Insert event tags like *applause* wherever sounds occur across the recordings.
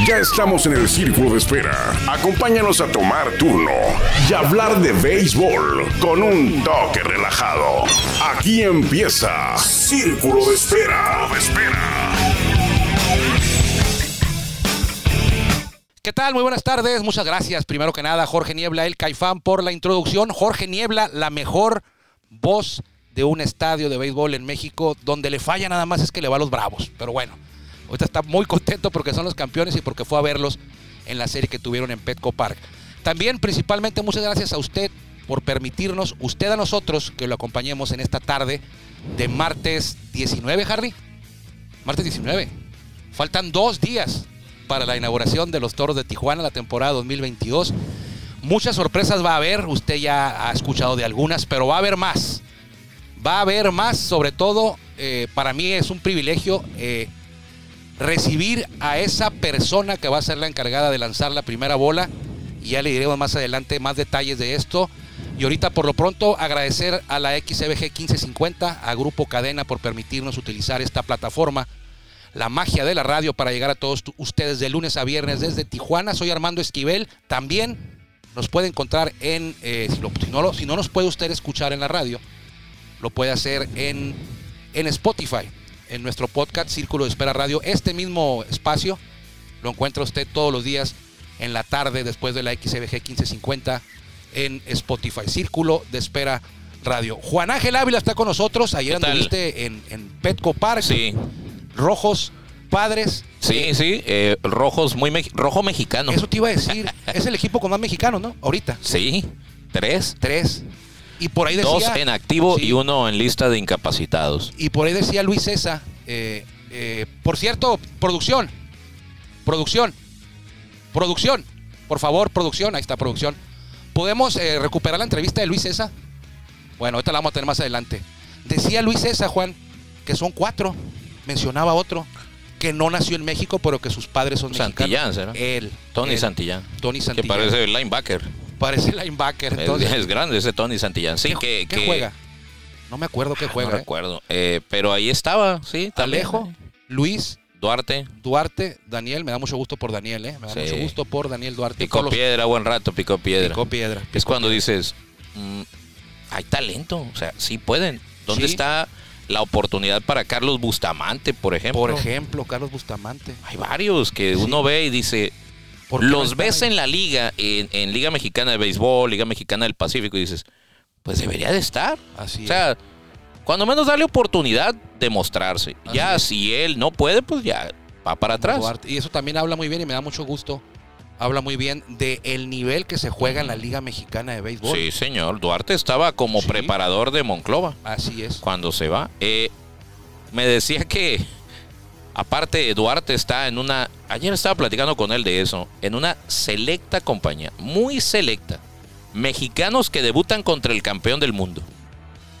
Ya estamos en el círculo de espera. Acompáñanos a tomar turno y hablar de béisbol con un toque relajado. Aquí empieza Círculo de Espera. De espera. ¿Qué tal? Muy buenas tardes. Muchas gracias. Primero que nada, Jorge Niebla, el Caifán, por la introducción. Jorge Niebla, la mejor voz de un estadio de béisbol en México, donde le falla nada más es que le va a los bravos. Pero bueno, ahorita está muy contento porque son los campeones y porque fue a verlos en la serie que tuvieron en Petco Park. También, principalmente, muchas gracias a usted por permitirnos, usted a nosotros, que lo acompañemos en esta tarde de martes 19, Harry. Martes 19. Faltan dos días para la inauguración de los Toros de Tijuana, la temporada 2022. Muchas sorpresas va a haber, usted ya ha escuchado de algunas, pero va a haber más. Va a haber más, sobre todo, eh, para mí es un privilegio eh, recibir a esa persona que va a ser la encargada de lanzar la primera bola. Y ya le diremos más adelante más detalles de esto. Y ahorita por lo pronto agradecer a la XBG 1550, a Grupo Cadena por permitirnos utilizar esta plataforma, la magia de la radio para llegar a todos ustedes de lunes a viernes desde Tijuana. Soy Armando Esquivel. También nos puede encontrar en, eh, si, si, no si no nos puede usted escuchar en la radio, lo puede hacer en, en Spotify, en nuestro podcast Círculo de Espera Radio. Este mismo espacio lo encuentra usted todos los días en la tarde después de la XBG 1550 en Spotify. Círculo de Espera Radio. Juan Ángel Ávila está con nosotros. Ayer anduviste en, en, Petco Park. Sí. Rojos padres. Sí, eh, sí, eh, rojos muy me rojo mexicano. Eso te iba a decir. es el equipo con más mexicanos, ¿no? Ahorita. Sí, tres. Tres. Y por ahí decía. Dos en activo sí. y uno en lista de incapacitados. Y por ahí decía Luis César. Eh, eh, por cierto, producción. Producción. Producción. Por favor, producción. Ahí está, producción. ¿Podemos eh, recuperar la entrevista de Luis César? Bueno, esta la vamos a tener más adelante. Decía Luis César, Juan, que son cuatro. Mencionaba otro que no nació en México, pero que sus padres son Santillán, mexicanos. ¿será? Él. Tony él, Santillán. Tony Santillán. Que parece el linebacker. Parece linebacker. Es, Entonces, es grande ese Tony Santillán. Sí, ¿Qué, que, ¿qué que- juega? No me acuerdo qué juega. No ¿eh? recuerdo. Eh, pero ahí estaba, sí. Alejo, Luis, Duarte. Duarte, Daniel, me da mucho gusto por Daniel, ¿eh? Me da Sí. mucho gusto por Daniel Duarte. Picó los- piedra, buen rato, picó piedra. Picó piedra. es cuando piedra. dices, mm, hay talento, o sea, sí pueden. ¿Dónde Sí. está la oportunidad para Carlos Bustamante, por ejemplo? Por ejemplo, Carlos Bustamante. Hay varios que Sí. uno ve y dice, ¿Por qué no los ves ahí? en la liga, en, en Liga Mexicana de Béisbol, Liga Mexicana del Pacífico, y dices, pues debería de estar. Así O sea, cuando menos darle oportunidad de mostrarse. Así ya, es. si él no puede, pues ya va para atrás. Y eso también habla muy bien y me da mucho gusto. Habla muy bien de el nivel que se juega en la Liga Mexicana de Béisbol. Sí, señor. Duarte estaba como Sí. preparador de Monclova. Así es. cuando se va. Eh, me decía que, aparte, Duarte está en una. Ayer estaba platicando con él de eso. En una selecta compañía, muy selecta. Mexicanos que debutan contra el campeón del mundo.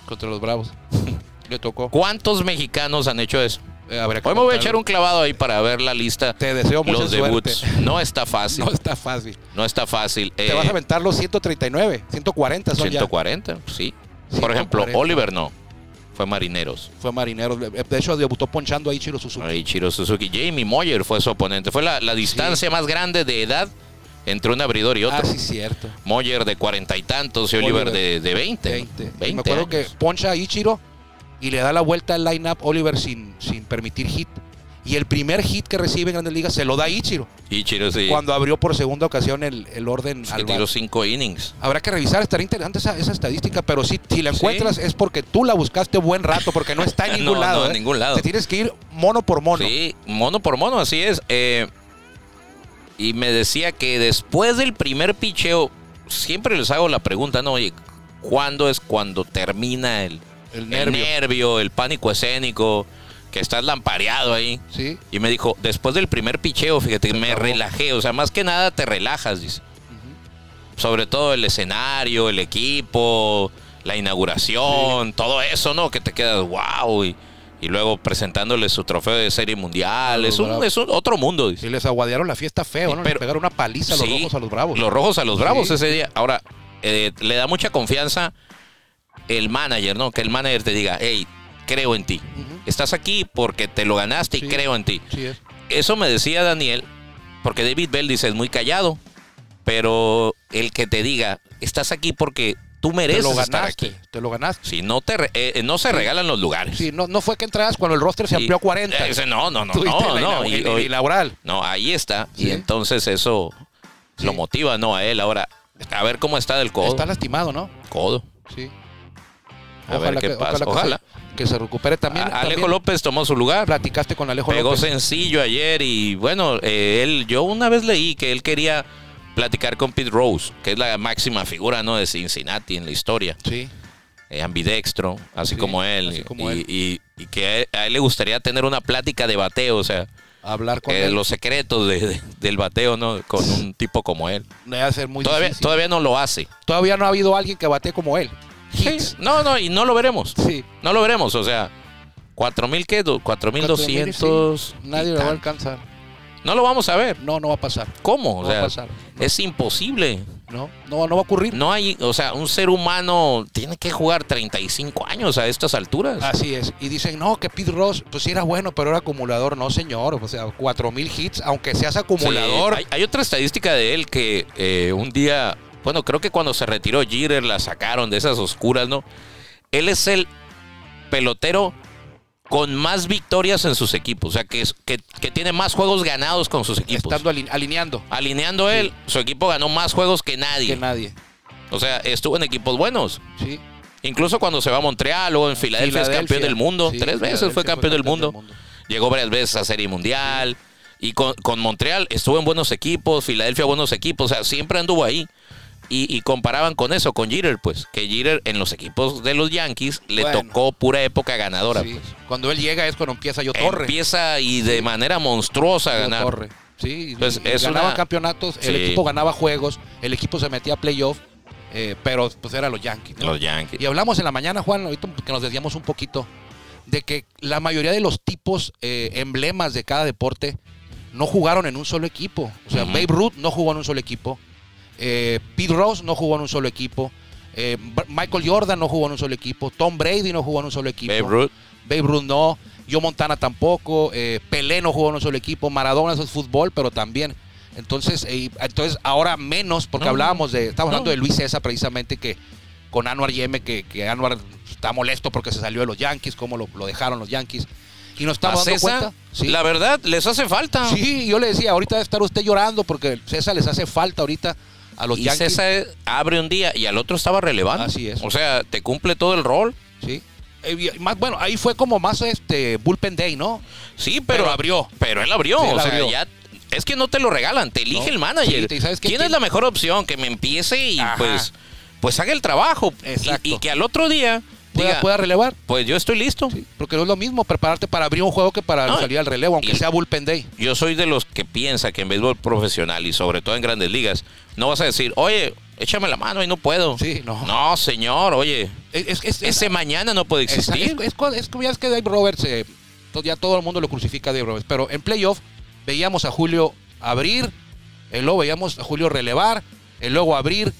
Contra los Bravos. *laughs* Le tocó. ¿Cuántos mexicanos han hecho eso? Eh, Hoy me voy a echar un clavado ahí para ver la lista. Te deseo mucha Los suerte. debuts. No está fácil. No está fácil. No está fácil. Te Eh, vas a aventar los 139, 140 son 140, sí. Por ejemplo, 140. Oliver no. Fue Marineros. Fue Marineros. De hecho, debutó ponchando ahí Chiro Suzuki. Ahí Chiro Suzuki. Jamie Moyer fue su oponente. Fue la, la distancia más grande de edad entre un abridor y otro. Ah, sí, cierto. Moyer de cuarenta y tantos y Oliver, Oliver de, de 20. 20. Y 20 me acuerdo años. que poncha a Ichiro y le da la vuelta al line-up Oliver sin, sin permitir hit. Y el primer hit que recibe en Grandes Ligas se lo da Ichiro. Ichiro sí. Cuando abrió por segunda ocasión el, el orden que al tiró bat. cinco innings. Habrá que revisar, estaría interesante esa, esa estadística, pero sí, si la Sí. encuentras es porque tú la buscaste buen rato, porque no está en *laughs* ningún No, lado. no, en ¿eh? ningún lado. Te tienes que ir mono por mono. Sí, mono por mono, así es. Eh, y me decía que después del primer picheo, siempre les hago la pregunta, ¿no? Oye, ¿cuándo es cuando termina el, El el nervio. nervio, el pánico escénico, que estás lampareado ahí? Sí. Y me dijo, después del primer picheo, fíjate, que me relajé. O sea, más que nada te relajas, dice. Sobre todo el escenario, el equipo, la inauguración, todo eso, ¿no? Que te quedas, wow. Y, y luego presentándole su trofeo de serie mundial. Es, un, es un- otro mundo, dice. Y les aguadearon la fiesta feo, ¿no? pero- pegaron una paliza a los Sí, rojos a los bravos. Los rojos a los bravos Sí. ese día. Ahora, eh, le da mucha confianza el manager, ¿no? Que el manager te diga, hey, creo en ti. Estás aquí porque te lo ganaste y creo en ti. Sí es. Eso me decía Daniel Porque David Bell dice es muy callado. Pero el que te diga, estás aquí porque tú Te mereces lo estar ganaste. aquí. Te lo ganaste. Si no te re- eh, no se regalan los lugares. Sí, no, no fue que entraras cuando el roster se Y- amplió a 40. ese no, no, no, no, no. Y el inaugural. no, ahí está. Y entonces eso lo motiva, ¿no? A él ahora. A ver cómo está del codo. Está lastimado, ¿no? codo. Sí. A ver qué pasa. que Ojalá. se- Que se, recupere también. A- Alejo también López tomó su lugar. Platicaste con Alejo Pegó López. sencillo ayer y bueno, eh, él, yo una vez leí que él quería platicar con Pete Rose, que es la máxima figura ¿no? de Cincinnati en la historia. Sí. eh, ambidextro, así Sí, como él. así como y, él. y- y que a él, a él le gustaría tener una plática de bateo, o sea, Hablar con eh, él. los secretos de- de- del bateo, ¿no? Con un tipo como él. Debe ser muy Todavía, difícil. todavía no lo hace. Todavía no ha habido alguien que bate como él. Sí. No, no, y no lo veremos. Sí. No lo veremos, o sea, 4000 qué, Do- 4200. Sí. Nadie lo va a alcanzar. No lo vamos a ver. No, no va a pasar. ¿Cómo? O No va a pasar. es imposible. No, no, no va a ocurrir. No hay, o sea, un ser humano tiene que jugar 35 años a estas alturas. Así es. Y dicen, no, que Pete Ross, pues sí era bueno, pero era acumulador. No, señor. O sea, 4000 hits, aunque seas Sí, acumulador. hay, hay otra estadística de él que eh, un día, bueno, creo que cuando se retiró Jeter la sacaron de esas oscuras, ¿no? Él es el pelotero con más victorias en sus equipos, o sea, que, es, que, que tiene más juegos ganados con sus equipos. estando aline- alineando Alineando él, su equipo ganó más juegos que nadie. que nadie. O sea, estuvo en equipos buenos. Sí. Incluso cuando se va a Montreal o en Filadelfia, es campeón del mundo. Sí, Tres veces fue campeón del mundo. Llegó varias veces a Serie Mundial. Y con, con Montreal estuvo en buenos equipos, Filadelfia buenos equipos, o sea, siempre anduvo ahí. Y, y comparaban con eso, con Jeter, pues, que Jeter en los equipos de los Yankees le Bueno. tocó pura época ganadora. Sí. pues. Cuando él llega es cuando empieza yo Torre. Empieza y de manera monstruosa a ganar. Torre. Sí, Pues, es ganaban una- campeonatos, el equipo ganaba juegos, el equipo se metía a playoff, eh, pero pues eran los Yankees. ¿no? Los Yankees. Y hablamos en la mañana, Juan, ahorita que nos desviamos un poquito, de que la mayoría de los tipos eh, emblemas de cada deporte no jugaron en un solo equipo. O sea, Ujú. Babe Ruth no jugó en un solo equipo. Eh, Pete Rose no jugó en un solo equipo. eh, Michael Jordan no jugó en un solo equipo. Tom Brady no jugó en un solo equipo. Babe Ruth. Babe Ruth no. Joe Montana tampoco. eh, Pelé no jugó en un solo equipo. Maradona eso es fútbol, pero también. Entonces, eh, entonces ahora menos, porque No. hablábamos de. Estamos hablando de Luis César precisamente, que con Anuar Yeme, que, que Anuar está molesto porque se salió de los Yankees, cómo lo, lo dejaron los Yankees. Y nos estamos dando César, cuenta. Sí. la verdad, les hace falta. Sí, yo le decía, ahorita debe estar usted llorando porque César les hace falta ahorita a los y Yankees. César abre un día y al otro estaba relevando. Así es. O sea, te cumple todo el rol. Sí. Eh, más, bueno, ahí fue como más este Bullpen Day, ¿no? Sí, pero, Pero abrió. Pero él abrió. Sí, o sea, abrió. ya. Es que no te lo regalan, te elige No. el manager. ¿Quién ¿Quién? es la mejor opción? Que me empiece y Ajá. pues, pues haga el trabajo. Y- Exacto. Y, que al otro día Pueda, diga, pueda relevar. pues yo estoy listo. Sí, porque no es lo mismo prepararte para abrir un juego que para No, salir al relevo, aunque sea Bullpen Day. Yo soy de los que piensa que en béisbol profesional y sobre todo en grandes ligas, no vas a decir, oye, échame la mano y no puedo. Sí, no. No, señor, oye, Es, es- es- ese mañana no puede es- existir. es- es es ya es que Dave Roberts, eh, ya todo el mundo lo crucifica a Dave Roberts, pero en playoff veíamos a Julio abrir, y luego veíamos a Julio relevar, y luego abrir,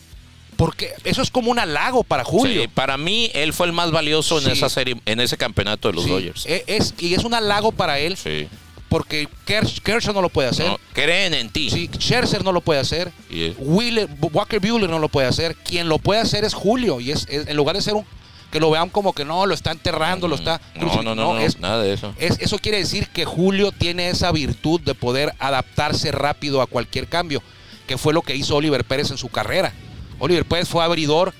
porque eso es como un halago para Julio. Sí, para mí, él fue el más valioso en Sí. esa serie, en ese campeonato de los Sí, Dodgers. e- es, y es un halago para él, Sí. porque Kersh- Kershaw no lo puede hacer. No, creen en ti. Sí, Scherzer no lo puede hacer. Wheeler- Walker Buehler no lo puede hacer. Quien lo puede hacer es Julio. Y es, es- en lugar de ser un que lo vean como que no, lo está enterrando, lo está No, no, no, no, es- nada de eso. es- eso quiere decir que Julio tiene esa virtud de poder adaptarse rápido a cualquier cambio, que fue lo que hizo Oliver Pérez en su carrera. Oliver Pérez fue abridor,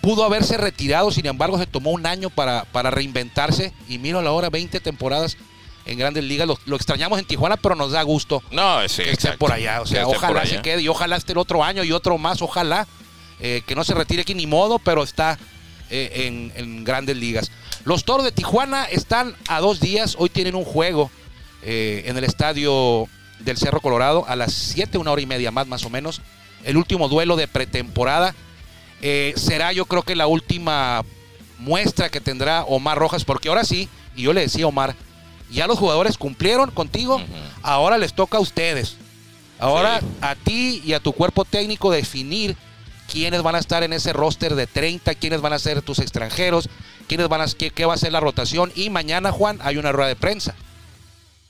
pudo haberse retirado, sin embargo se tomó un año para, para reinventarse y mira ahora 20 temporadas en grandes ligas. Lo, lo extrañamos en Tijuana, pero nos da gusto No, sí, que esté por allá. O sea, Que ojalá se quede y ojalá esté el otro año y otro más, ojalá. eh, que no se retire aquí ni modo, pero está eh, en, en grandes ligas. Los toros de Tijuana están a dos días. Hoy tienen un juego eh, en el estadio del Cerro Colorado a las 7, una hora y media más, más o menos. El último duelo de pretemporada. Eh, será, yo creo que la última muestra que tendrá Omar Rojas, porque ahora sí, y yo le decía Omar, ya los jugadores cumplieron contigo, ahora les toca a ustedes. Ahora Sí. a ti y a tu cuerpo técnico definir quiénes van a estar en ese roster de 30, quiénes van a ser tus extranjeros, quiénes van a qué, qué va a ser la rotación y mañana Juan hay una rueda de prensa.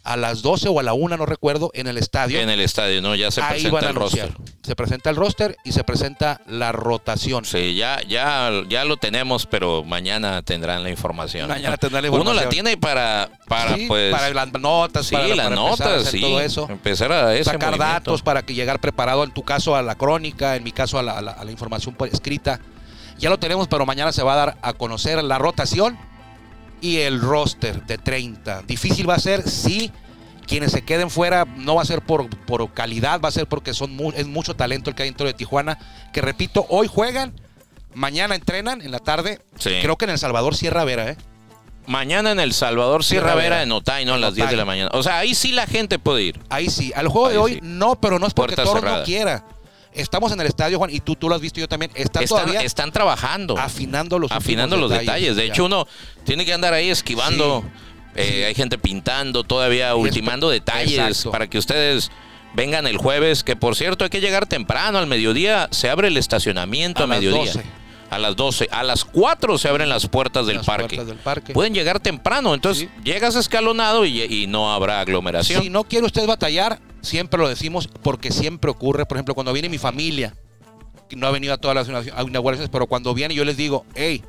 A las 12 o a la 1, no recuerdo, en el estadio. En el estadio, ¿no? Ya se Ahí van presenta a el roster. Se presenta el roster y se presenta la rotación. Sí, ya, ya, ya lo tenemos, pero mañana tendrán la información. Mañana tendrán la Uno información. la tiene para, para Sí, pues. para las notas, sí, para, las para empezar a hacer sí. todo eso. Empezar a ese sacar movimiento. datos para que llegar preparado en tu caso a la crónica, en mi caso a la, a la- a la información escrita. Ya lo tenemos, pero mañana se va a dar a conocer la rotación y el roster de 30. Difícil va a ser si quienes se queden fuera no va a ser por, por calidad, va a ser porque son mu- es mucho talento el que hay dentro de Tijuana, que repito, hoy juegan, mañana entrenan en la tarde. Sí. Creo que en El Salvador Sierra Vera, ¿eh? Mañana en El Salvador, Sierra Sierra Vera, Vera. en Otay, ¿no? A las 10 de Otay. la mañana. O sea, ahí sí la gente puede ir. Ahí sí. Al juego de hoy sí. no, pero no es porque Puerta cerrada. no quiera. Estamos en el estadio, Juan, y tú, tú lo has visto yo también. Está Están, todavía están trabajando. afinando los afinando los detalles. De hecho, uno tiene que andar ahí esquivando. Sí, Eh, sí. Hay gente pintando, todavía ultimando detalles para que ustedes vengan el jueves. Que por cierto, hay que llegar temprano. Al mediodía se abre el estacionamiento A mediodía. 12. A las 12. A las 4 se abren las puertas del Las parque. puertas del parque. Pueden llegar temprano. Entonces, Sí. llegas escalonado y, y no habrá aglomeración. Si no quiere usted batallar, siempre lo decimos porque siempre ocurre. Por ejemplo, cuando viene mi familia, no ha venido a todas las inauguraciones, inauguraciones, pero cuando viene yo les digo, hey,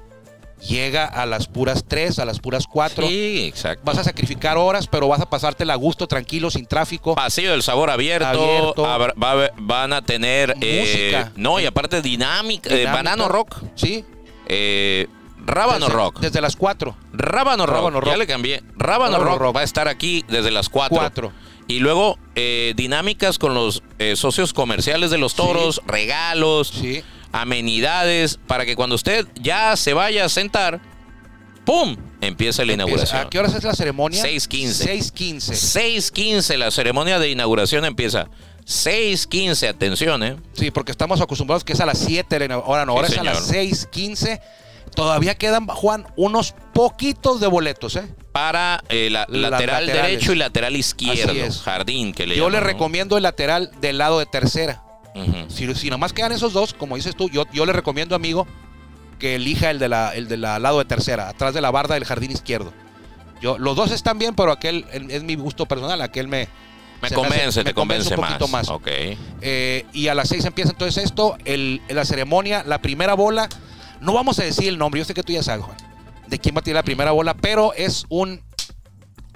llega a las puras 3, a las puras 4. Sí, exacto. Vas a sacrificar horas, pero vas a pasártela a gusto, tranquilo, sin tráfico. Pasillo del sabor abierto, va van a tener eh, Música. no y aparte dinámica, eh, Dinámica. banano rock, Sí. eh, rábano desde, rock, Desde las 4. rábano rock, ya le cambié, rábano, Rábano rock, rock. va a estar aquí desde las 4 4. y luego eh, dinámicas con los eh, socios comerciales de los toros, regalos, Sí. Amenidades para que cuando usted ya se vaya a sentar, pum, empieza la inauguración. ¿A qué horas es la ceremonia? 6:15. 6.15. 6.15, la ceremonia de inauguración empieza. 6.15, atención, ¿eh? Sí, porque estamos acostumbrados que es a las 7 de la ina- hora, no, Sí, ahora es a las 6.15. Todavía quedan, Juan, unos poquitos de boletos, ¿eh? Para eh, la, lateral laterales. derecho y lateral izquierdo. Jardín, que le Yo le recomiendo el lateral del lado de tercera. Si, si nomás quedan esos dos, como dices tú, yo, yo le recomiendo, amigo, que elija el de la, el la lado de tercera, atrás de la barda del jardín izquierdo. Yo, los dos están bien, pero aquel el- es mi gusto personal, aquel me... Me convence, hace- te me convence convence un poquito más. Ok. Eh, y a las 6 empieza entonces esto, el, la ceremonia, la primera bola. No vamos a decir el nombre, yo sé que tú ya sabes, Juan, de quién va a tirar la primera bola, pero es un,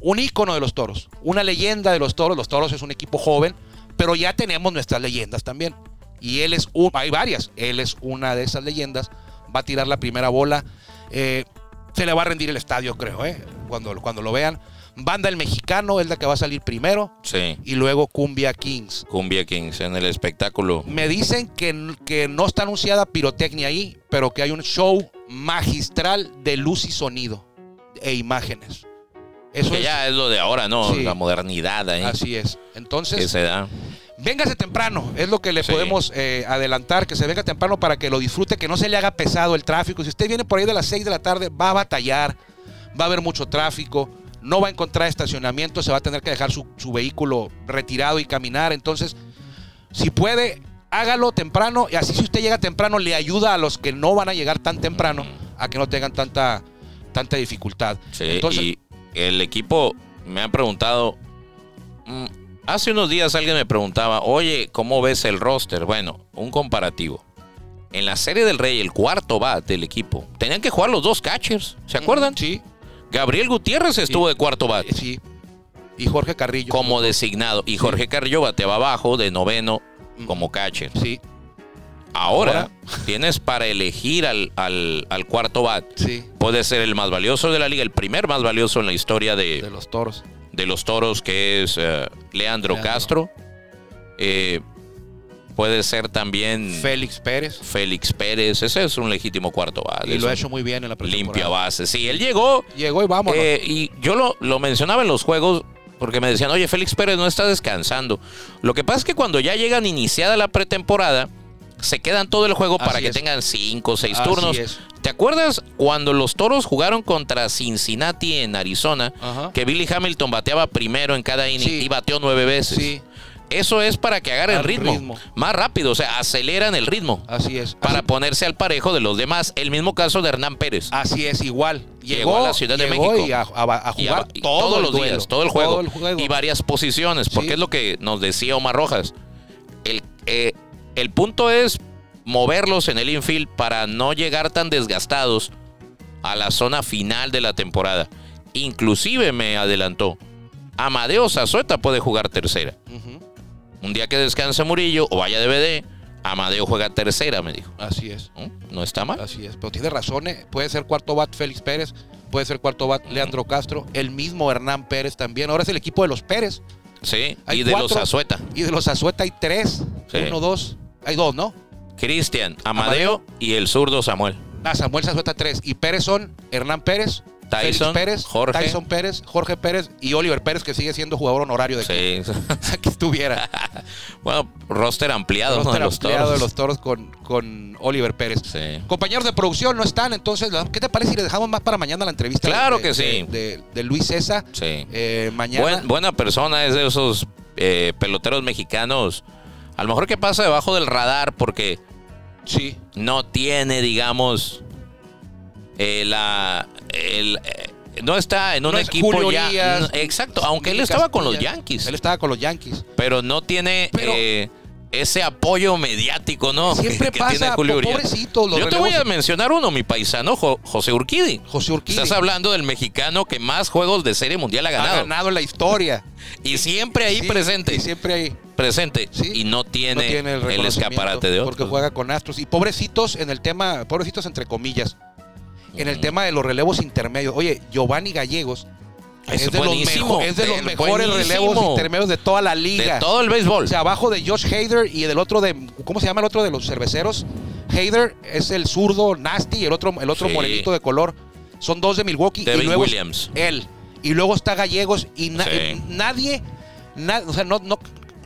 un ícono de los toros, una leyenda de los toros. Los toros es un equipo joven, pero ya tenemos nuestras leyendas también. Y él es un, hay varias, él es una de esas leyendas. Va a tirar la primera bola. Eh, se le va a rendir el estadio, creo, eh, cuando, cuando lo vean. Banda El Mexicano es la que va a salir primero. Sí. Y luego Cumbia Kings. Cumbia Kings en el espectáculo. Me dicen que, que no está anunciada pirotecnia ahí, pero que hay un show magistral de luz y sonido e imágenes. Eso Que es, ya es lo de ahora, ¿no? Sí. La modernidad ahí. así es. Que Entonces, se da. Véngase temprano, es lo que le Sí. podemos eh, adelantar, que se venga temprano para que lo disfrute, que no se le haga pesado el tráfico. Si usted viene por ahí de las 6 de la tarde, va a batallar, va a haber mucho tráfico, no va a encontrar estacionamiento, se va a tener que dejar su, su vehículo retirado y caminar. Entonces, si puede, hágalo temprano y así si usted llega temprano le ayuda a los que no van a llegar tan temprano a que no tengan tanta, tanta dificultad. Sí, Entonces, y el equipo me han preguntado. mm, hace unos días alguien me preguntaba, oye, ¿cómo ves el roster? Bueno, un comparativo. En la Serie del Rey, el cuarto bat del equipo, tenían que jugar los dos catchers, ¿se acuerdan? Sí, Gabriel Gutiérrez estuvo de cuarto bat sí. Y Jorge Carrillo. como designado y Jorge Carrillo bateaba abajo de noveno como catcher. Sí, Ahora, tienes para elegir al, al- al cuarto bat. sí, Puede ser el más valioso de la liga, el primer más valioso en la historia de, de los toros. De los toros, que es eh, Leandro, Leandro. Castro. Eh, puede ser también Félix Pérez. Félix Pérez. Ese es un legítimo cuarto base. Y lo ha hecho muy bien en la limpia base. Sí, él llegó Llegó y vámonos. eh, y yo lo, lo mencionaba en los juegos porque me decían, oye, Félix Pérez no está descansando. Lo que pasa es que cuando ya llegan iniciada la pretemporada, se quedan todo el juego para que es. tengan cinco o seis Así turnos. es. ¿Te acuerdas cuando los toros jugaron contra Cincinnati en Arizona? Ajá. Que Billy Hamilton bateaba primero en cada inning Sí. y bateó nueve veces. Sí. Eso es para que agarren ritmo, ritmo. más rápido, o sea, aceleran el ritmo Así es. para Así, ponerse al parejo de los demás. El mismo caso de Hernán Pérez. así es, igual. Llegó a la Ciudad de México. y a, a- a Y jugar a- y todo todos los duelo, días, todo el juego, el juego. y varias posiciones, porque Sí. es lo que nos decía Omar Rojas. El, eh, el punto es moverlos en el infield para no llegar tan desgastados a la zona final de la temporada. Inclusive me adelantó, Amadeo Zazueta puede jugar tercera. Un día que descanse Murillo o vaya DVD, Amadeo juega tercera, me dijo. Así es. ¿No? No está mal. Así es, pero tiene razón, ¿eh? puede ser cuarto bat Félix Pérez, puede ser cuarto bat Leandro Castro, el mismo Hernán Pérez también. Ahora es el equipo de los Pérez Sí, Hay y de los. Azueta. y de los Azueta hay tres, Sí. uno, dos, hay dos, ¿no? Cristian, Amadeo, y el zurdo Samuel. Ah, Samuel Azueta tres y Pérez son Hernán Pérez, Félix Tyson, Pérez, Jorge. Tyson Pérez, Jorge Pérez y Oliver Pérez que sigue siendo jugador honorario de Sí. que *laughs* estuviera. *laughs* bueno, roster ampliado ¿no? Roster de los ampliado toros. de los toros con, con Oliver Pérez. Sí. Compañeros de producción no están, entonces, ¿qué te parece si le dejamos más para mañana la entrevista? Claro de- que de- sí. De, de Luis César. Sí. Eh, mañana. Buen- buena persona es de esos eh, peloteros mexicanos. A lo mejor que pasa debajo del radar porque Sí. no tiene, digamos, eh, la. el, eh, no está en un es equipo Julio ya. Exacto, aunque él estaba con los. Yankees. Él estaba con los Yankees. Pero no tiene Pero- eh, ese apoyo mediático, ¿no? Siempre *laughs* que pasa, tiene Julio pobrecito, Yo te voy a mencionar uno, mi paisano, Jo- José Urquidi. José Urquidi Estás hablando del mexicano que más juegos de serie mundial ha ha ganado. ganado en la historia. Y siempre ahí Sí, presente. y siempre ahí. Presente. Sí. Y no tiene, no tiene el, escaparate de otros. Porque juega con Astros. Y pobrecitos en el tema, pobrecitos entre comillas, en el Ujú. tema de los relevos intermedios. Oye, Giovanni Gallegos Es es, de los, buenísimo, mejo- es de los eh, mejores buenísimo. relevos intermedios de toda la liga. De todo el béisbol. O sea, abajo de Josh Hader y del otro de. ¿Cómo se llama el otro de los cerveceros? Hader es el zurdo Nasty y el otro, el otro Sí. morenito de color. Son dos de Milwaukee. Y luego Williams. Él. Y luego está Gallegos y na- Sí. nadie. na- o sea, no, no,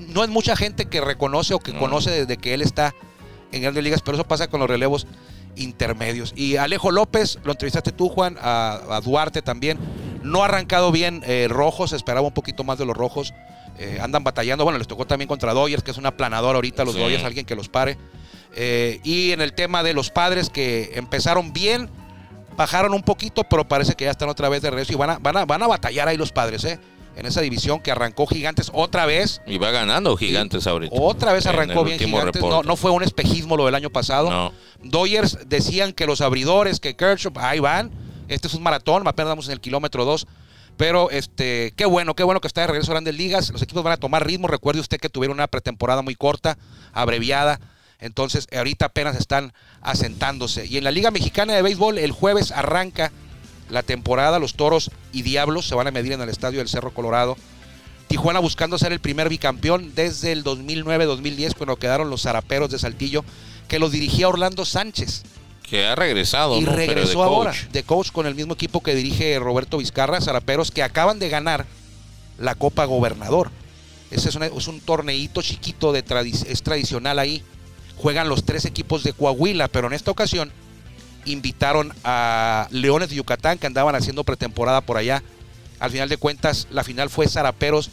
no es mucha gente que reconoce o que No. conoce desde que él está en grandes ligas, pero eso pasa con los relevos intermedios. Y Alejo López, lo entrevistaste tú, Juan, a, a Duarte también. No ha arrancado bien eh, Rojos, esperaba un poquito más de los Rojos. Eh, andan batallando. Bueno, les tocó también contra Dodgers, que es una planadora ahorita, los Sí. Dodgers, alguien que los pare. Eh, y en el tema de los padres que empezaron bien, bajaron un poquito, pero parece que ya están otra vez de regreso y van a, van a, van a batallar ahí los padres, ¿eh? En esa división que arrancó Gigantes otra vez. Y va ganando Gigantes ahorita. Otra vez arrancó bien Gigantes. No, no fue un espejismo lo del año pasado. No. Dodgers decían que los abridores, que Kershaw, ahí van. Este es un maratón, apenas vamos en el kilómetro 2. Pero este, qué bueno, qué bueno que está de regreso a Grandes Ligas. Los equipos van a tomar ritmo. Recuerde usted que tuvieron una pretemporada muy corta, abreviada. Entonces, ahorita apenas están asentándose. Y en la Liga Mexicana de Béisbol, el jueves arranca la temporada. Los toros y diablos se van a medir en el estadio del Cerro Colorado. Tijuana buscando ser el primer bicampeón desde el 2009-2010, cuando quedaron los zaraperos de Saltillo, que los dirigía Orlando Sánchez. Que ha regresado. Y ¿no? Pero de regresó ahora coach. de coach con el mismo equipo que dirige Roberto Vizcarra, Zaraperos, que acaban de ganar la Copa Gobernador. Ese es, una- es un torneito chiquito, de tradi- es tradicional ahí. Juegan los tres equipos de Coahuila, pero en esta ocasión invitaron a Leones de Yucatán, que andaban haciendo pretemporada por allá. Al final de cuentas, la final fue Zaraperos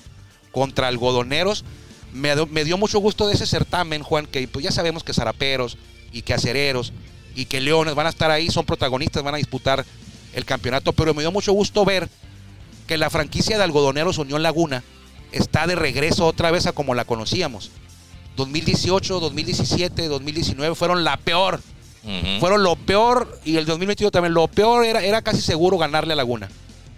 contra Algodoneros. Me, dio- mucho gusto de ese certamen, Juan, que pues ya sabemos que Zaraperos y que Acereros y que Leones van a estar ahí, son protagonistas, van a disputar el campeonato, pero me dio mucho gusto ver que la franquicia de Algodoneros Unión Laguna está de regreso otra vez a como la conocíamos. 2018, 2017, 2019 fueron la peor Fueron lo peor y el 2021 también lo peor era, era casi seguro ganarle a Laguna.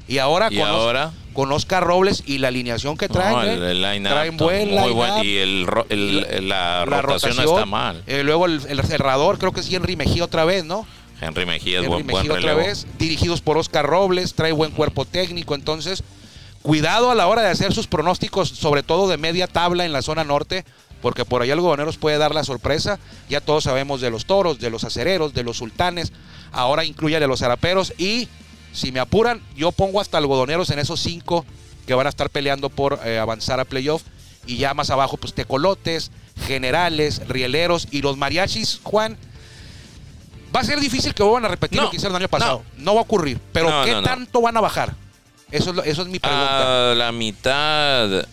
Y ahora, Y con, Os- ahora. con Oscar Robles y la alineación que traen, no, ¿eh? el, el line-up traen buen muy line-up. buen. Y el, el- la, rotación, no está mal. Eh, luego el, cerrador, creo que sí, Henry Mejía otra vez, ¿no? Henry Mejía es Henry buen, buen Mejía otra vez, dirigidos por Oscar Robles, trae buen cuerpo técnico, entonces cuidado a la hora de hacer sus pronósticos, sobre todo de media tabla en la zona norte, porque por ahí Algodoneros puede dar la sorpresa, ya todos sabemos de los toros, de los acereros, de los sultanes, ahora incluye de los zaraperos y si me apuran, yo pongo hasta algodoneros en esos cinco que van a estar peleando por eh, avanzar a playoff y ya más abajo pues tecolotes, generales, rieleros y los mariachis, Juan, Va a ser difícil que vuelvan a repetir No, lo que hicieron el año pasado. No, va a ocurrir. Pero No, ¿qué tanto van a bajar? Eso eso es mi pregunta. A la mitad.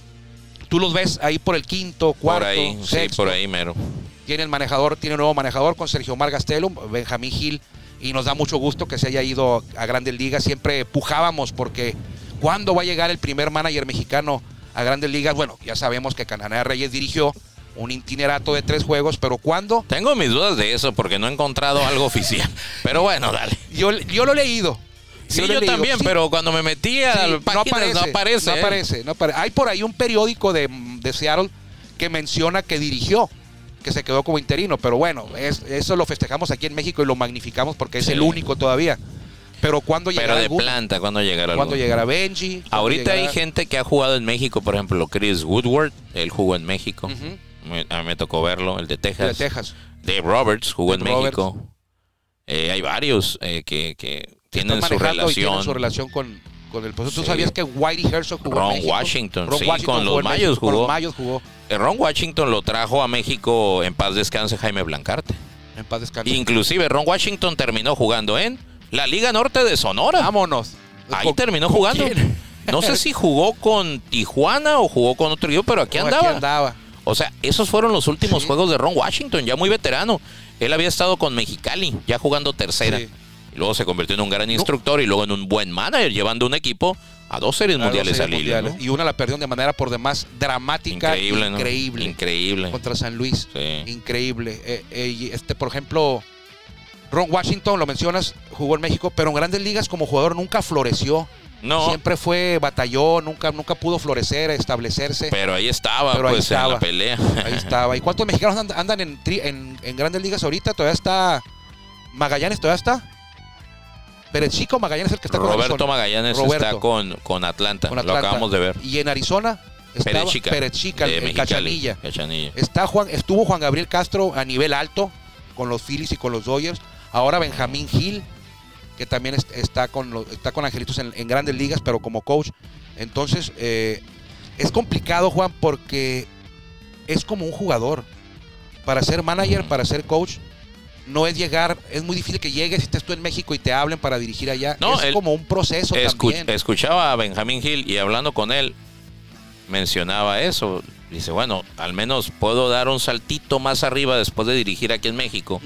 ¿Tú los ves ahí por el quinto, cuarto, por ahí, sí, por ahí mero. Tiene el manejador, tiene un nuevo manejador con Sergio Mar Gastelum, Benjamín Gil, y nos da mucho gusto que se haya ido a Grandes Ligas. Siempre pujábamos porque ¿cuándo va a llegar el primer manager mexicano a Grandes Ligas? Bueno, ya sabemos que Cananea Reyes dirigió un itinerato de tres juegos, pero ¿cuándo? Tengo mis dudas de eso porque no he encontrado algo oficial. *laughs* Pero bueno, dale. Yo, yo lo he leído. Sí, yo, leído. también, Sí, pero cuando me metí a sí, no aparece. No ¿eh? aparece, no apare- Hay por ahí un periódico de, de Seattle que menciona que dirigió, que se quedó como interino, pero bueno, es- eso lo festejamos aquí en México y lo magnificamos porque es Sí. el único todavía. Pero ¿cuándo Pero llegará de alguno? planta, ¿cuándo llegará ¿Cuándo algo? llegará Benji? ¿Cuándo Ahorita hay gente que ha jugado en México, por ejemplo, Chris Woodward, él jugó en México. A mí me tocó verlo, el de Texas. de Texas. Dave Roberts jugó Dave en México. Eh, hay varios eh, que, que tienen su y tienen relación. su relación con, con el proceso. ¿Tú Sí. sabías que Whitey Herzog jugó en Ron México? Washington, Ron sí, Washington con los jugó en Mayos México, con jugó. los Mayos jugó. Ron Washington lo trajo a México en paz descanse Jaime Blancarte. En paz descanse. Inclusive Ron Washington terminó jugando en la Liga Norte de Sonora. Vámonos. Ahí ¿Con- terminó jugando. No sé si jugó con Tijuana o jugó con otro equipo, pero aquí andaba. andaba. O sea, esos fueron los últimos Sí. juegos de Ron Washington, ya muy veterano. Él había estado con Mexicali, ya jugando tercera. Y luego se convirtió en un gran instructor y luego en un buen manager, llevando un equipo a dos series a mundiales al hilo. Y una la perdieron de manera por demás dramática. Increíble, ¿no? Increíble. Increíble. Contra San Luis. Sí. Increíble. Eh, eh, y este, por ejemplo, Ron Washington, lo mencionas, jugó en México, pero en grandes ligas como jugador nunca floreció. No, Siempre fue batalló, nunca, nunca pudo florecer, establecerse. pero ahí estaba, Pero ahí pues, en estaba. la pelea. Ahí estaba. ¿Y cuántos mexicanos and- andan en, tri- en, en grandes ligas ahorita? Todavía está Magallanes, todavía está. Chico Magallanes es el que está con Roberto. Magallanes Roberto. está con, con Atlanta, Con lo Atlanta. acabamos de ver. Y en Arizona estaba Pérez Chica, Pérez Chica, de el Mexicali, Cachanilla. Cachanilla. Está Juan, estuvo Juan Gabriel Castro a nivel alto con los Phillies y con los Dodgers. Ahora Benjamín Gil, que también est- está con los, está con Angelitos en, en grandes ligas, pero como coach. Entonces, eh, es complicado, Juan, porque es como un jugador. Para ser manager, para ser coach, no es llegar, es muy difícil que llegues y estés tú en México y te hablen para dirigir allá. No, es él- como un proceso también. escuchaba a Benjamín Gil y hablando con él, mencionaba eso. Dice, bueno, al menos puedo dar un saltito más arriba después de dirigir aquí en México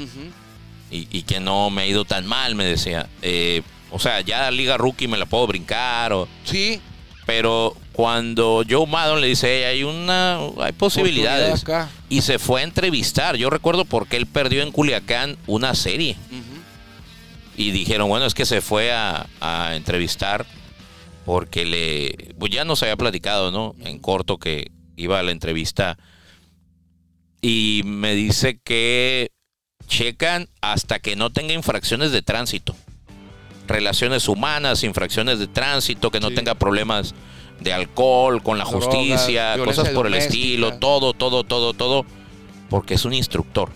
y, y que no me ha ido tan mal, me decía. Eh, o sea, ya la Liga Rookie me la puedo brincar, o- Sí, pero cuando Joe Maddon le dice, "Hey, hay una, hay posibilidades. acá. Y se fue a entrevistar. Yo recuerdo porque él perdió en Culiacán una serie. Y dijeron, bueno, es que se fue a, a entrevistar porque le. Pues ya nos había platicado, ¿no? En corto que iba a la entrevista. Y me dice que checan hasta que no tenga infracciones de tránsito. Relaciones humanas, infracciones de tránsito, que no Sí. tenga problemas de alcohol, con la Drogas, justicia, cosas por el estilo, todo, todo, todo, todo. Porque es un instructor.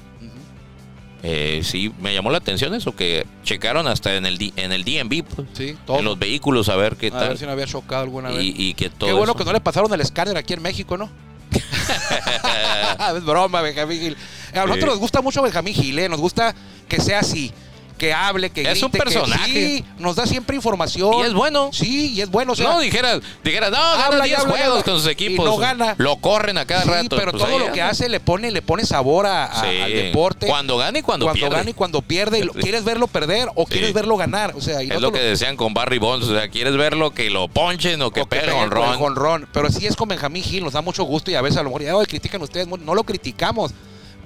Eh, sí, me llamó la atención eso, que checaron hasta en el, en el DMV, pues, Sí, todo. en los vehículos, a ver qué a tal. ver si no había chocado alguna vez. y, y que todo Qué bueno eso. que no le pasaron el escáner aquí en México, ¿no? *laughs* *laughs* es broma, Benjamín Gil. A nosotros Sí. nos gusta mucho Benjamín Gil, ¿eh? nos gusta que sea así, que hable, que Es un que- personaje. sí, nos da siempre información. Y es bueno. Sí, y es bueno. O sea, no, dijeras, dijeras, no, gana Habla y 10 habla y juegos con sus Y equipos. no gana. Lo corren a cada sí, rato. pero Pues todo lo que hace le pone, le pone sabor a- a- Sí. al deporte. Cuando gana y cuando, cuando pierde. gana y cuando pierde. y lo-. ¿Quieres verlo perder o quieres verlo ganar? O sea, y Es lo que decían con Barry Bonds. O sea, ¿quieres verlo que lo ponchen o que o que pegue con ron? Pero sí es con Benjamín Gil, nos da mucho gusto y a veces a lo mejor ya "Ay, critican ustedes, no lo criticamos.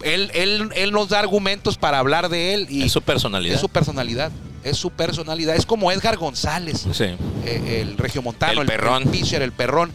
Él, él, él nos da argumentos para hablar de él y Es su personalidad. es su personalidad. Es su personalidad. Es como Edgar González, Sí. eh, el regiomontano, El perrón. el pitcher, el perrón.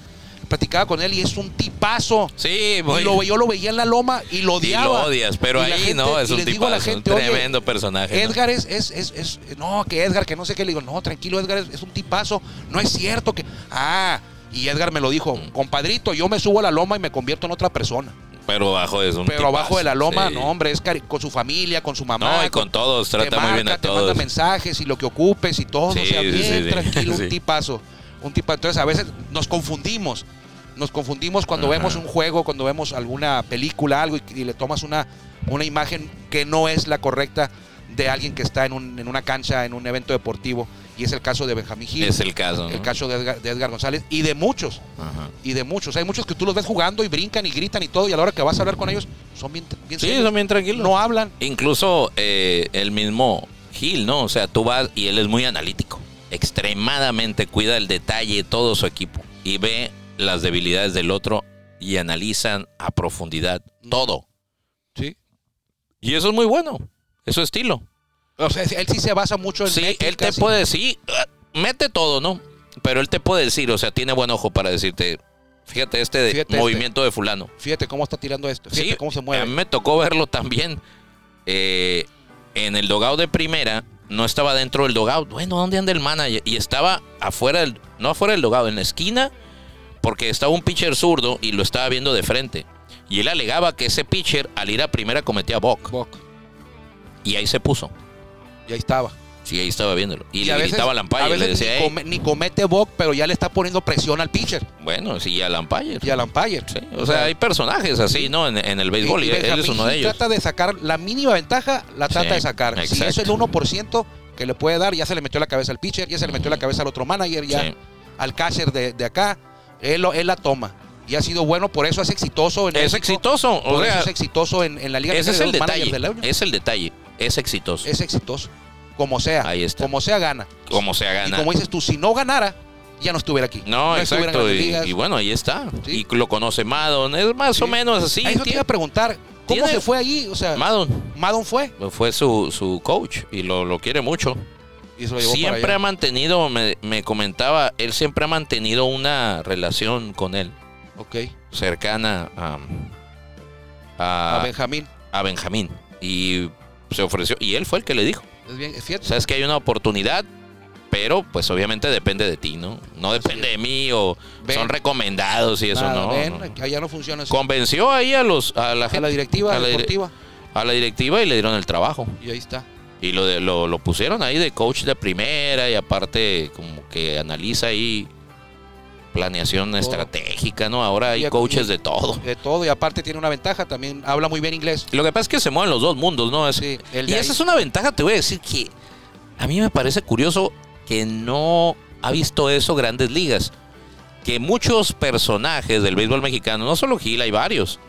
Platicaba con él y es un tipazo. Sí, Y lo- yo lo veía en la loma y lo y odiaba. lo odias, pero ahí gente- no, es un les digo a la tipazo, un tremendo personaje. ¿no? Edgar es, es, es, es- no, que Edgar, que no sé qué, le digo, no, tranquilo, Edgar es, es un tipazo, no es cierto que, ah, y Edgar me lo dijo, Mm. compadrito, yo me subo a la loma y me convierto en otra persona, Pero abajo es un pero abajo tipazo, de la loma, sí. no, hombre, es cari- con su familia, con su mamá, No, y con todos, te trata muy bien a te manda todos. mensajes y lo que ocupes y todo, Sí, o sea, bien sí, tranquilo, un tipazo, un tipazo, entonces a veces nos confundimos, nos confundimos cuando Ajá. vemos un juego, cuando vemos alguna película, algo y, y le tomas una, una imagen que no es la correcta de alguien que está en, un- en una cancha, en un evento deportivo. Y es el caso de Benjamín Gil. Es el caso. el caso de Edgar, de Edgar González y de muchos. Ajá. Y de muchos. Hay muchos que tú los ves jugando y brincan y gritan y todo. Y a la hora que vas a hablar con ellos, son bien, bien Sí, serios. son bien tranquilos. No hablan. Incluso eh, el mismo Gil, ¿no? O sea, tú vas y él es muy analítico. Extremadamente cuida el detalle, todo su equipo. Y ve las debilidades del otro y analizan a profundidad todo. Sí. Y eso es muy bueno. Es su estilo. O sea, él sí se basa mucho en Sí, él te puede decir, mete todo, ¿no? Pero él te puede decir, o sea, tiene buen ojo para decirte, fíjate este de Fíjate movimiento de fulano. Fíjate cómo está tirando esto. Fíjate Sí, cómo se A mueve. mí me tocó verlo también. eh, en el dogout de primera, no estaba dentro del dogout. Bueno, ¿dónde anda el manager? Y estaba afuera del, no afuera del dogout, en la esquina, porque estaba un pitcher zurdo y lo estaba viendo de frente. Y él alegaba que ese pitcher al ir a primera cometía balk. Buck. Y ahí se puso. Y ahí estaba. Sí, ahí estaba viéndolo. Y, a le veces- gritaba al a le decía, ni, ni comete Buck, pero ya le está poniendo presión al pitcher bueno, sí, al umpire. y al umpire. Sí, o sea, hay personajes así, ¿no? En, en el béisbol, y, él es uno de ellos. Trata de sacar la mínima ventaja, la trata Sí, de sacar. Si eso es el 1% que le puede dar, ya se le metió la cabeza al pitcher, ya se le metió la cabeza al otro manager, ya Sí. al catcher de, de acá. Él, lo- él la toma. Y ha sido bueno, por eso es exitoso. En Es México, exitoso. O Por eso sea, es exitoso en, en la Liga ese es de el detalle. año. Es el detalle. Es exitoso. Es exitoso. Como sea. Ahí está. Como sea, gana. como se Y gana. como dices tú, si no ganara, ya no estuviera aquí. No, exacto. Y, y bueno, ahí está. Sí. Y lo conoce Madon. Es más o menos así. A eso te iba a preguntar, ¿cómo se fue ahí? O sea, Madon Madon fue fue su, su coach y lo, lo quiere mucho. y se lo llevó Siempre ha mantenido, me, me comentaba, él siempre ha mantenido una relación con él Ok. cercana a, A a, Benjamín. a Benjamín. Y se ofreció. Y él fue el que le dijo. Es bien, fíjate. Sabes que hay una oportunidad, pero pues obviamente depende de ti, ¿no? No depende de mí o Ven. son recomendados y eso Nada, no. ven, no. allá no funciona así. Convenció ahí a los a la a gente, la directiva a la dire- deportiva. a la directiva y le dieron el trabajo. Y ahí está. Y lo, de, lo, lo pusieron ahí de coach de primera y aparte como que analiza ahí planeación estratégica, ¿no? Ahora hay Y- coaches y- de todo. De todo. Y aparte tiene una ventaja. También habla muy bien inglés. Lo que pasa es que se mueven los dos mundos, ¿no? Es- Sí, y esa ahí. es una ventaja, te voy a decir que a mí me parece curioso que no ha visto eso Grandes Ligas. Que muchos personajes del béisbol mexicano, no solo Gil, hay varios,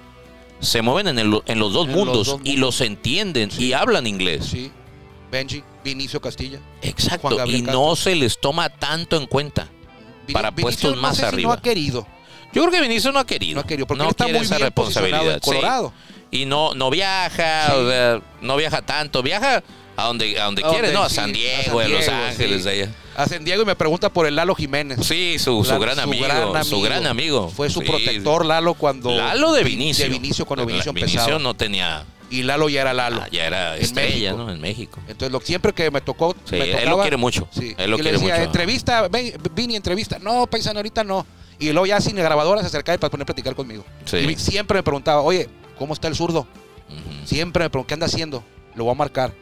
se mueven en, el- en los dos En los mundos dos y mundos. los entienden Sí. y hablan inglés. Sí. Benji, Vinicio Castilla. Exacto. Y Castro. no se les toma tanto en cuenta. Para puestos no más sé si arriba. no ha querido. Yo creo que Vinicius no ha querido. No ha querido. Porque no él está quiere muy esa bien responsabilidad. en sí. Colorado. Y no, no viaja, Sí. o sea, no viaja tanto. Viaja a donde, a donde A quiere, donde ¿no? A sí, San a Diego, a Los Ángeles, sí. de allá. A San Diego y me pregunta por el Lalo Jiménez. Sí, su, su gran amigo. gran Su gran amigo. Fue su Sí. protector Lalo cuando. Lalo de Vinicio. De Vinicio cuando Vinicio empezaba. Vinicio no tenía. Y Lalo ya era Lalo. ah, ya era En estrella, México. ¿no? En México. Entonces, lo, siempre que me tocó. Sí, me él lo quiere mucho. Sí. Él lo y le quiere decía, mucho. entrevista, ven, Vini, entrevista. No, paisano, ahorita no. Y luego ya sin grabadora se acercaba para poner a platicar conmigo. Sí. Y siempre me preguntaba, oye, ¿cómo está el zurdo? Siempre me preguntaba, ¿qué anda haciendo? Lo voy a marcar.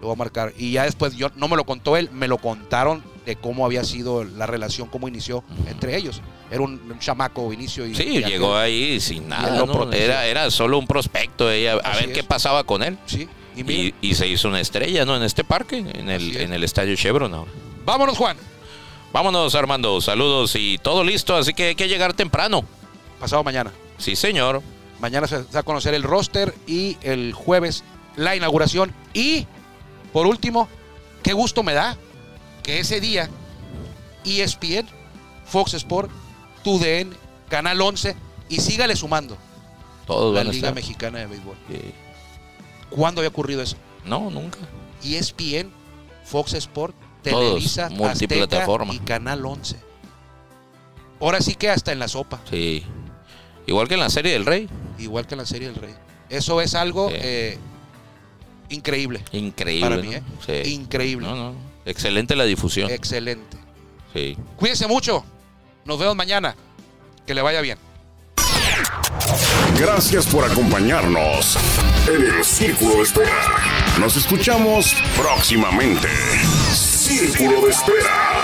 Lo voy a marcar. Y ya después, yo no me lo contó él, me lo contaron de cómo había sido la relación, cómo inició entre ellos. Era un, un chamaco, Vinicio. Y, Sí, y llegó ahí sin nada. Era, era solo un prospecto, ella, a ver qué pasaba con él. Sí. Y mira, Y, y se hizo una estrella, ¿no? En este parque, en el, es. en el estadio Chevron vámonos, Juan. Vámonos, Armando. Saludos y todo listo, así que hay que llegar temprano. Pasado mañana. Sí, señor. Mañana se va a conocer el roster y el jueves la inauguración. Y, por último, qué gusto me da que ese día ESPN, Fox Sport, TUDN, Canal 11 y sígale sumando Todos la van a Liga estar. Mexicana de Béisbol. Sí. ¿Cuándo había ocurrido eso? No, nunca. E ESPN, Fox Sport, Televisa, multiplataforma. y Canal 11. Ahora sí que hasta en la sopa, Sí. Igual que en la serie del Rey. igual que en la serie del Rey. Eso es algo Sí. eh, increíble. Increíble. Para mí, ¿no? ¿eh? Sí. Increíble. No, no. Excelente la difusión. Excelente. Sí. Cuídense mucho. Nos vemos mañana. Que le vaya bien. Gracias por acompañarnos en el Círculo de Espera. Nos escuchamos próximamente. Círculo de Espera.